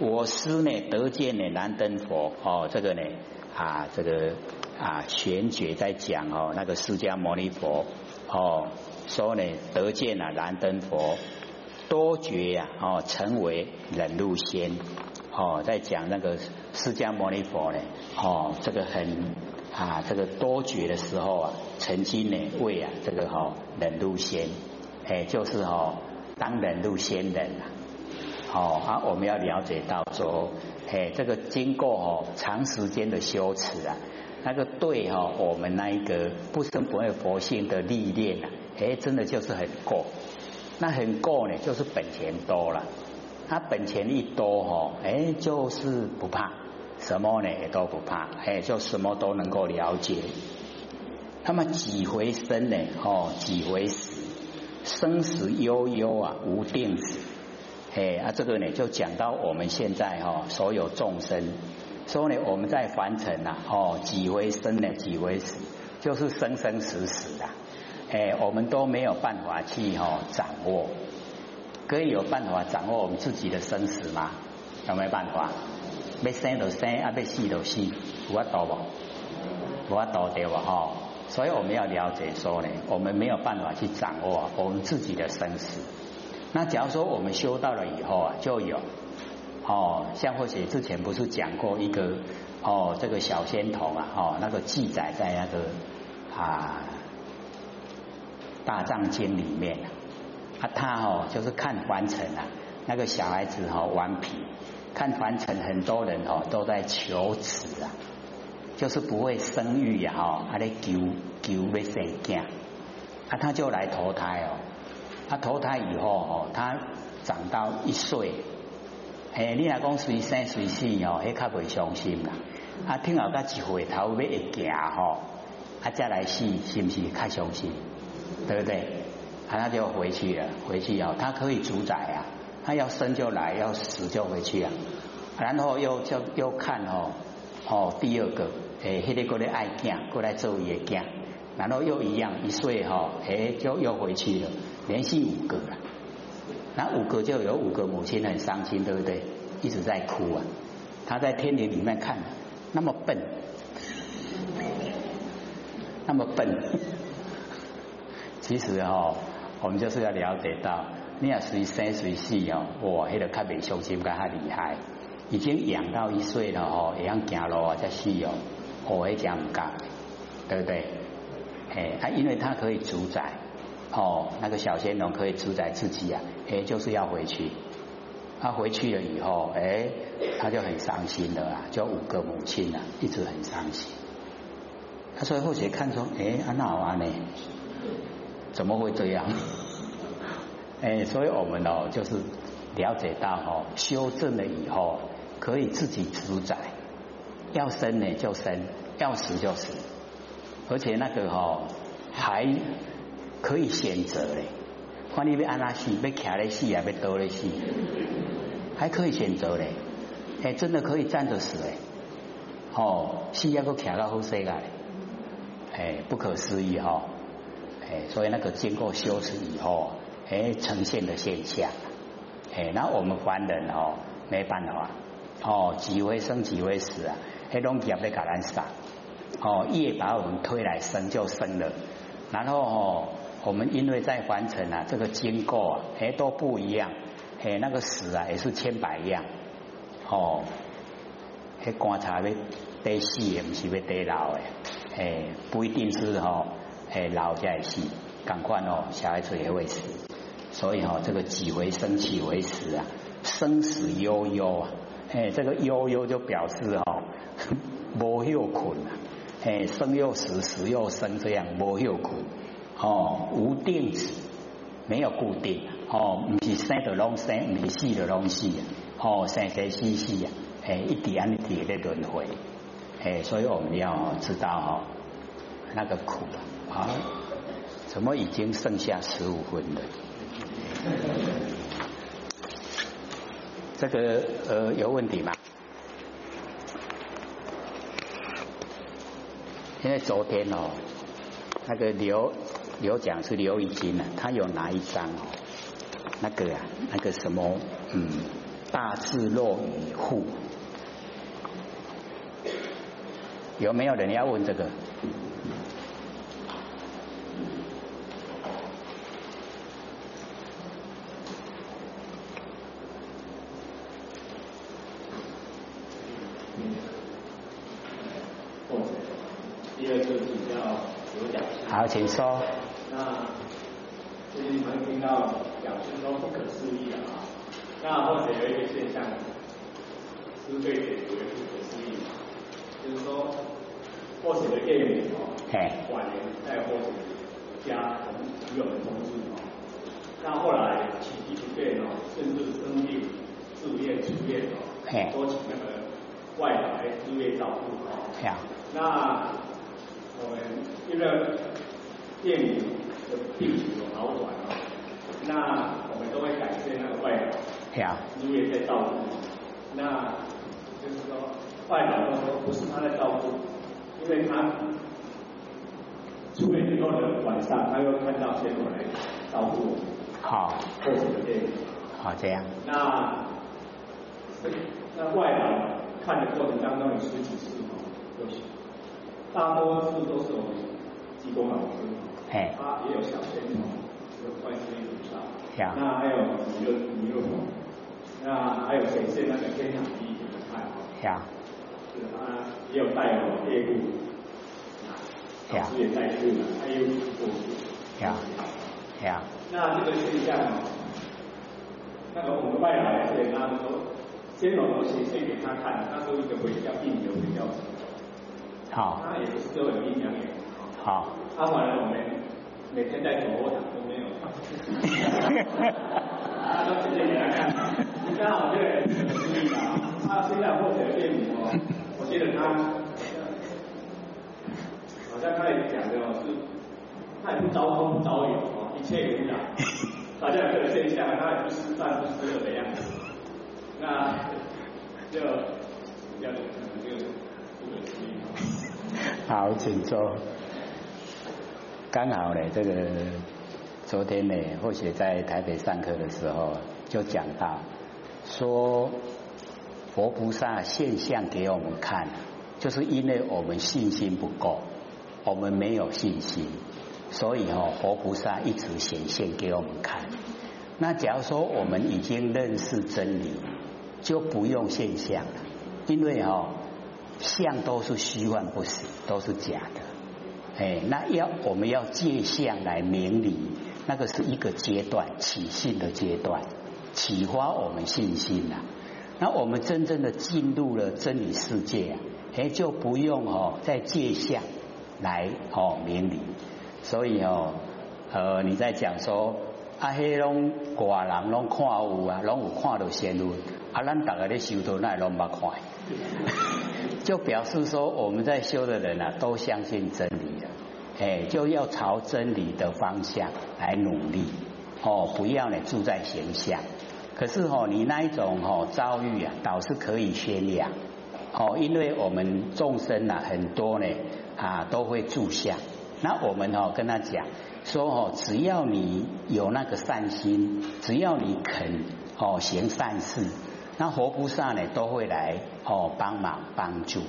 我师呢得见呢燃灯佛哦，这个呢啊这个啊玄觉在讲哦，那个释迦牟尼佛哦说呢得见了燃灯佛多觉呀哦成为忍辱仙哦，在讲那个释迦牟尼佛呢哦这个很啊这个多觉的时候啊，曾经呢为啊这个哈忍辱仙哎就是哈当忍辱仙人啊。哦啊，我们要了解到说，哎，这个经过哦长时间的修持啊，那个对哈，我们那一个不生不灭佛性的历练啊，哎，真的就是很够。那很够呢，就是本钱多了。他本钱一多哈，哎，就是不怕什么呢，也都不怕，哎，就什么都能够了解。那么几回生呢？哦，几回死？生死悠悠啊，无定止。哎啊，这个呢就讲到我们现在哈，所有众生，说呢我们在凡尘呐，哦几回生呢，几回死，就是生生死死的，哎，我们都没有办法去哈掌握，可以有办法掌握我们自己的生死吗？有没有办法？要生就生，啊要死就死，有法度不？有法度对吧？哈，所以我们要了解说呢，我们没有办法去掌握我们自己的生死。那假如说我们修到了以后啊，就有哦，像或许之前不是讲过一个哦，这个小仙童啊，哦，那个记载在那个啊大藏经里面啊，他哦就是看凡尘啊，那个小孩子哦顽皮，看凡尘很多人哦都在求子啊，就是不会生育呀哈，他在求求要生囝，啊他就来投胎哦。他投胎以后哦，他长到一岁，哎，你若讲随生随死哦，迄较袂伤心啦。啊，听后甲一回头要会行吼，啊再来死是不是较伤心？对不对？啊，他就回去了，回去哦，他可以主宰啊，他要生就来，要死就回去啊。然后又就又看哦哦，第二个，诶，迄个过来爱囝，过来做伊的囝，然后又一样一岁哈，诶，就又回去了。连续五个了，那五个就有五个母亲很伤心，对不对？一直在哭啊。他在天庭里面看，那么笨，那么笨。其实哦，我们就是要了解到，你要随生随死哦，哇，那个较未伤心，较厉害。已经养到一岁了哦，也样行路啊，才死哦，哦，那讲唔干，对不对？哎，他因为他可以主宰。哦，那个小仙童可以主宰自己啊，哎，就是要回去。他回去了以后，哎，他就很伤心的啊，就五个母亲啊，一直很伤心。他说后学看出，哎，安那玩呢？怎么会这样？哎，所以我们哦，就是了解到哦，修正了以后，可以自己主宰，要生呢就生，要死就死，而且那个哦还。可以选择嘞，看你要安哪死，要徛咧死啊，要倒咧死，还可以选择嘞，哎，真的可以站着死哎，哦，死要个徛到好势个，哎，不可思议哈，哎，所以那个经过修持以后，哎，呈现的现象，哎，那我们凡人哦，没办法，哦，几回生几回死啊，黑龙江被橄榄杀，哦，业把我们推来生就生了，然后哦。我们因为在凡尘啊，这个经过啊，哎都不一样，哎那个死啊也是千百样，哦，哎观察要得死也不是要得老诶，哎不一定是哦，哎老在死，赶快哦小孩子也会死，所以哦这个几为生几为死啊，生死悠悠啊，哎这个悠悠就表示哦 无休困啊，哎生又死死又生这样无有苦。哦，无定止，没有固定哦，不是生的东生，不是死的拢死哦，生生死死啊，哎，一点一点的轮回，哎，所以我们要知道哦，那个苦啊，怎么已经剩下十五分了？这个呃有问题吗？因为昨天哦，那个刘。刘讲是刘一金啊，他有拿一张哦，那个啊，那个什么，嗯，大智若愚户。有没有人要问这个？第二个比较有讲。好，请说。那最近常听到讲是说不可思议的啊，那或者有一个现象，是被解读为不可思议，就是说或者的电影哦，晚年在或者家同与我们同住哦，那后来起居不便哦，甚至生病住院出院哦，都请那个外来住院照顾哦，那我们因为电影的病情有好转哦，那我们都会感谢那个外劳，对啊，你也在照顾，那就是说外老都说不是他在照顾，因为他出院以后的晚上，他又看到先过来照顾我们，好，或者电影，好这样，那那外老看的过程当中有十几次哦，有大多数都是我们技工老师，他也有小仙童，有观世音菩萨，那还有弥勒弥勒佛，那还有显现那个天堂第一的菜，是他也有带我业务，老师也带去了，他又过去，那这个现象，那个我们外来的他说，先老都显现给他看，他说一个回教病流回教。好，他也不是都很阴阳眼，好，他反而我们每天在走卧场都没有，他都直接给他看，刚好这个注意啊，他现在或者变魔，我记得他好像他也讲的哦，是他也不招风不招雨哦，一切无染，好像这个现象，他也不失善不失恶的样子，那就比较可能就不可思议。好，请坐。刚好呢，这个昨天呢，或许在台北上课的时候就讲到，说佛菩萨现象给我们看，就是因为我们信心不够，我们没有信心，所以哦，佛菩萨一直显现给我们看。那假如说我们已经认识真理，就不用现象了，因为哦。相都是虚幻不实，都是假的。哎，那要我们要借相来明理，那个是一个阶段起信的阶段，启发我们信心呐。那我们真正的进入了真理世界啊，哎，就不用哦再借相来哦明理。所以哦，呃，你在讲说啊，黑龙寡人拢看有啊，拢有看到仙路，啊，咱大家咧修道那拢不看。就表示说，我们在修的人啊，都相信真理，哎，就要朝真理的方向来努力，哦，不要呢住在形象。可是哦，你那一种哦遭遇啊，倒是可以宣扬，哦，因为我们众生啊很多呢啊都会住相，那我们哦跟他讲说哦，只要你有那个善心，只要你肯哦行善事。那活菩萨呢都会来哦帮忙帮助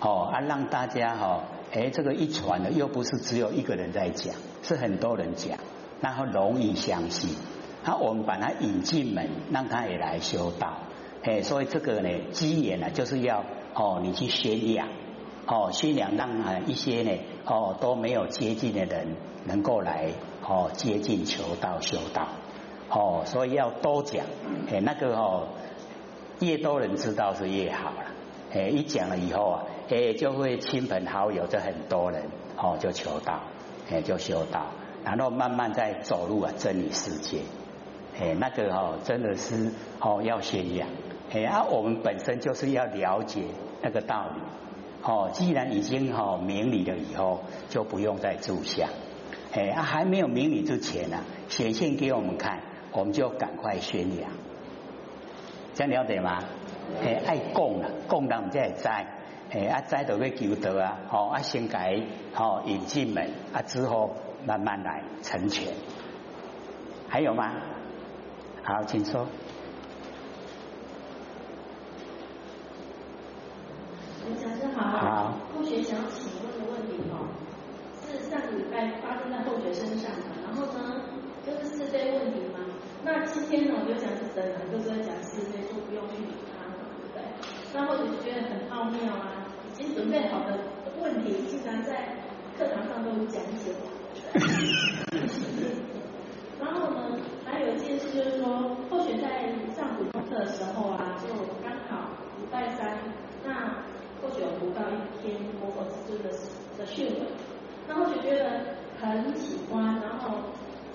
哦啊让大家哈哎这个一传呢又不是只有一个人在讲是很多人讲然后容易相信那我们把他引进门让他也来修道哎所以这个呢机缘呢就是要哦你去宣扬哦宣扬让啊一些呢哦都没有接近的人能够来哦接近求道修道哦所以要多讲哎那个哦。越多人知道是越好了，哎，一讲了以后啊，哎，就会亲朋好友就很多人哦，就求道，哎，就修道，然后慢慢在走入啊真理世界，哎，那个哦，真的是哦要宣扬，哎啊，我们本身就是要了解那个道理，哦，既然已经哦明理了以后，就不用再住相，哎啊，还没有明理之前呢，显现给我们看，我们就赶快宣扬。这样了解吗？诶，爱供啦，供人才会知，哎，啊，再到要求得啊，好、啊，先改，好、引进门，啊，之后慢慢来成全。还有吗？好，请说。好。好。后学想请问的问题哦，是上礼拜发生在后学身上的，然后呢，就是是非问题吗？那今天呢，我就讲是真的，就是讲是非，就不用去理他了，对不对？那后学就觉得很奥妙啊。已经准备好的问题，竟然在课堂上都讲解。然后呢，还有一件事就是说，或许在上普通课的时候啊，就刚好礼拜三，那或许有读到一篇佛佛之尊的的讯文，那或许觉得很喜欢，然后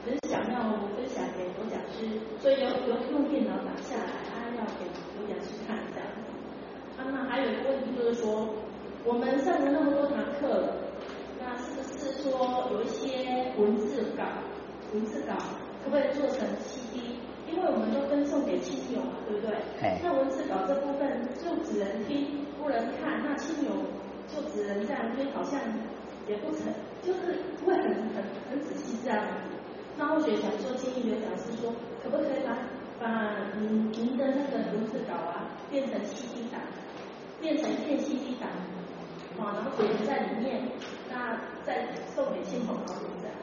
很想要分享给佛讲师，所以有有用电脑打下来，啊要给佛讲师看这样。啊，那还有一个问题就是说，我们上了那么多堂课，那是不是说有一些文字稿？文字稿可不可以做成 CD？因为我们都分送给亲友嘛，对不对？那文字稿这部分就只能听不能看，那亲友就只能这样听，好像也不成，就是不会很很很仔细这样子。那我学想说，建议刘讲师说，可不可以把把您您的那个文字稿啊变成 CD 档，变成片 CD 档，啊，然后写在里面，那再送给亲朋好友这样。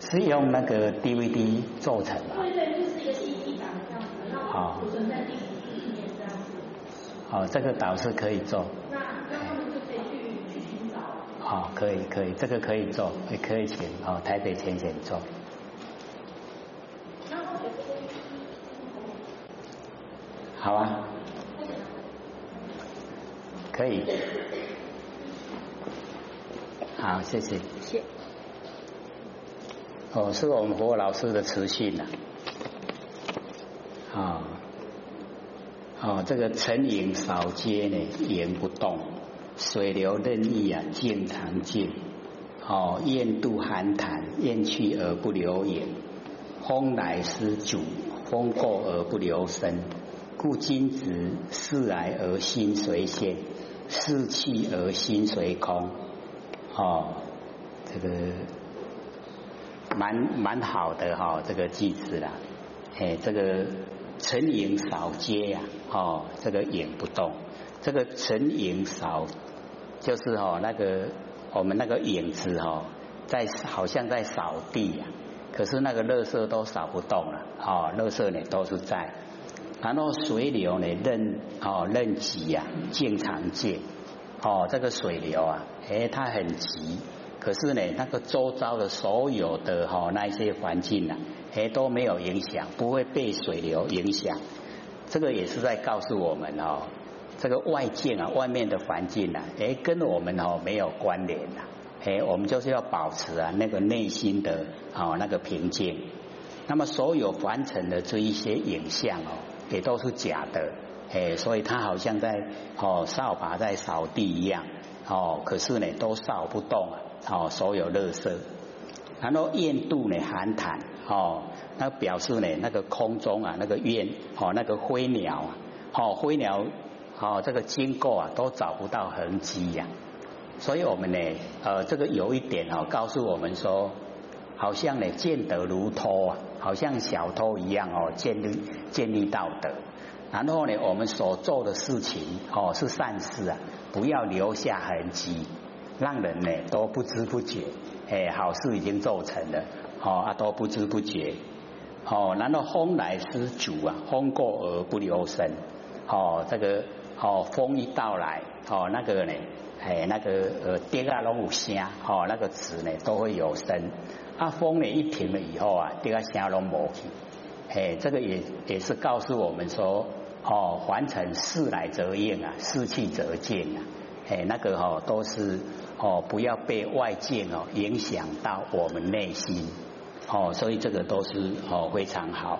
是用那个 DVD 做成的。对对，就是一个 CD 档这样子，然后储存在第五里面这样子。哦，这个导是可以做。那那他们就可以去去寻找。好，可以可以，这个可以做，也可以请哦台北浅浅做。好啊。可以。好，谢谢。谢。哦，是我们佛老师的词训呐。啊，哦，这个沉影少接呢，言不动；水流任意啊，静常静。哦，雁渡寒潭，雁去而不留影；风来思主，风过而不留声。故今子事来而心随现，事去而心随空。哦，这个。蛮蛮好的哈，这个句子啦，哎，这个沉影扫街呀，哦，这个影不动，这个沉影扫就是哦那个我们那个影子哦，在好像在扫地呀，可是那个垃圾都扫不动了，哦，垃圾呢都是在，然后水流呢任哦任急呀，经常见，哦，这个水流啊，哎，它很急。可是呢，那个周遭的所有的哈那一些环境呐，哎都没有影响，不会被水流影响。这个也是在告诉我们哦，这个外界啊，外面的环境呐，哎跟我们哦没有关联呐，哎我们就是要保持啊那个内心的哦那个平静。那么所有凡尘的这一些影像哦，也都是假的，哎所以他好像在哦扫把在扫地一样，哦可是呢都扫不动啊。哦，所有乐色，然后雁渡呢寒潭，哦，那表示呢那个空中啊那个雁，哦那个灰鸟啊，哦灰鸟，哦这个经过啊都找不到痕迹呀，所以我们呢，呃这个有一点哦告诉我们说，好像呢见得如偷啊，好像小偷一样哦建立建立道德，然后呢我们所做的事情哦是善事啊，不要留下痕迹。让人呢都不知不觉，哎，好事已经做成了，哦啊都不知不觉，哦，然后风来失主啊，风过而不留声，哦，这个哦风一到来，哦那个呢，哎那个呃跌啊拢有声，哦那个词呢都会有声，啊风呢一停了以后啊，跌啊声拢无去，哎这个也也是告诉我们说，哦凡尘事来则应啊，事去则见啊，哎那个哈都是。哦，不要被外界哦影响到我们内心哦，所以这个都是哦非常好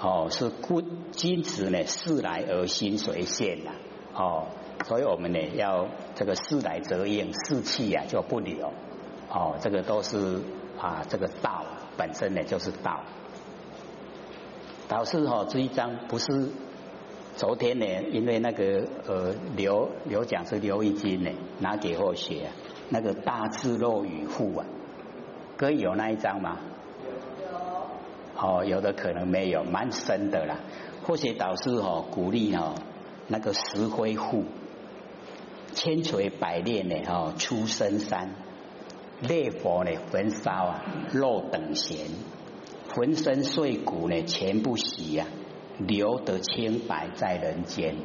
哦，是故君子呢事来而心随现呐哦，所以我们呢要这个事来则应，事气呀就不留哦，这个都是啊这个道本身呢就是道。导师哈这一章不是昨天呢，因为那个呃刘刘讲是刘一金呢拿给我学。那个大智若与父啊，可以有那一张吗？有。哦，有的可能没有，蛮深的啦。或许导师哦鼓励哦，那个石灰户，千锤百炼的哦出深山，烈火呢焚烧啊肉等闲，浑身碎骨呢全部洗呀，留得清白在人间。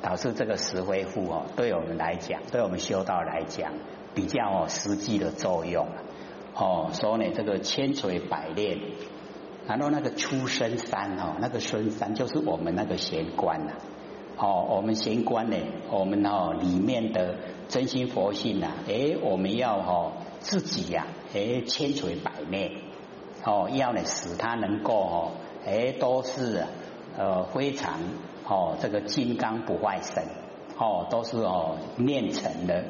导致这个石灰符哦，对我们来讲，对我们修道来讲，比较哦实际的作用哦。所以呢，这个千锤百炼，然后那个出生山哦，那个深山就是我们那个玄关呐。哦，我们玄关呢，我们哦里面的真心佛性呐，哎，我们要哦自己呀，哎千锤百炼，哦要呢使它能够哦，哎都是呃非常。哦，这个金刚不坏身，哦，都是哦炼成的，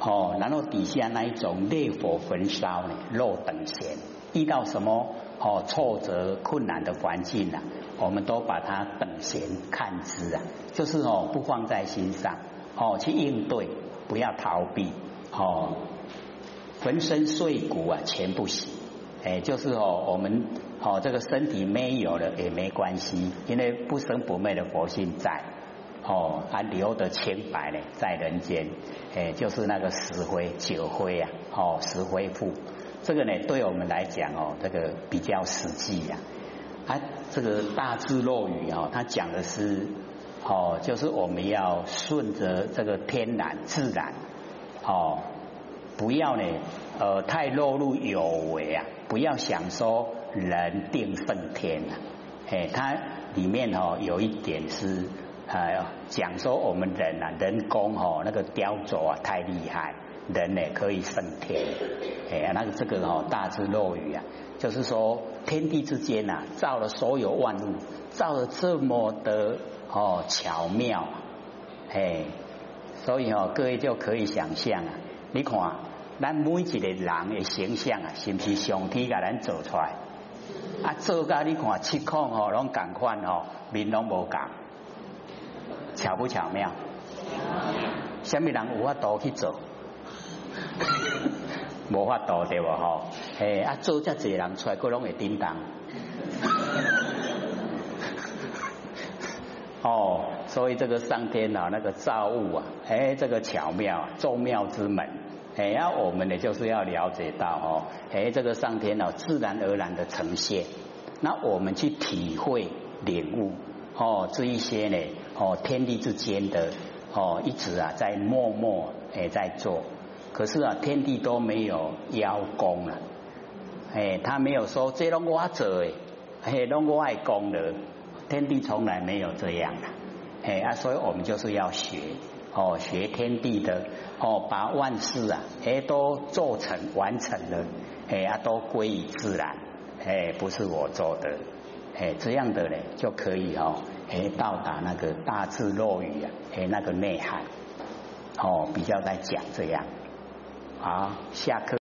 哦，然后底下那一种烈火焚烧呢，肉等闲，遇到什么哦挫折困难的环境啊，我们都把它等闲看之啊，就是哦不放在心上，哦去应对，不要逃避，哦，浑身碎骨啊全不行，哎，就是哦我们。哦，这个身体没有了也没关系，因为不生不灭的佛性在，哦，还留得清白呢，在人间，哎，就是那个石灰酒灰呀，哦，石灰赋，这个呢，对我们来讲哦，这个比较实际呀。啊，这个大智若愚哦，他讲的是哦，就是我们要顺着这个天然自然，哦，不要呢，呃，太落入有为啊，不要想说。人定胜天啊，哎，它里面哦有一点是呃讲说我们人啊人工哦那个雕琢啊太厉害，人呢可以胜天，哎，那个这个哦大智若愚啊，就是说天地之间呐造了所有万物，造的这么的哦巧妙，哎，所以哦各位就可以想象啊，你看咱每一个人的形象啊，是不是上天给咱做出来？啊，做噶你看七孔哦，拢共款哦，面拢无共，巧不巧妙？什么人有法度去做？无法度对不吼？嘿，啊，做这济人出来，各拢会叮当。哦，所以这个上天啊，那个造物啊，哎，这个巧妙啊，众妙之门。哎，要我们呢，就是要了解到哦，哎，这个上天哦，自然而然的呈现，那我们去体会领悟哦，这一些呢，哦，天地之间的哦，一直啊在默默哎在做，可是啊，天地都没有邀功啊，哎，他没有说这拢我做哎，嘿，拢我爱功的，天地从来没有这样的，哎啊，所以我们就是要学。哦，学天地的哦，把万事啊，哎，都做成完成了，哎啊，都归于自然，哎，不是我做的，哎，这样的呢，就可以哦，哎，到达那个大智若愚啊，哎，那个内涵，哦，比较在讲这样，好，下课。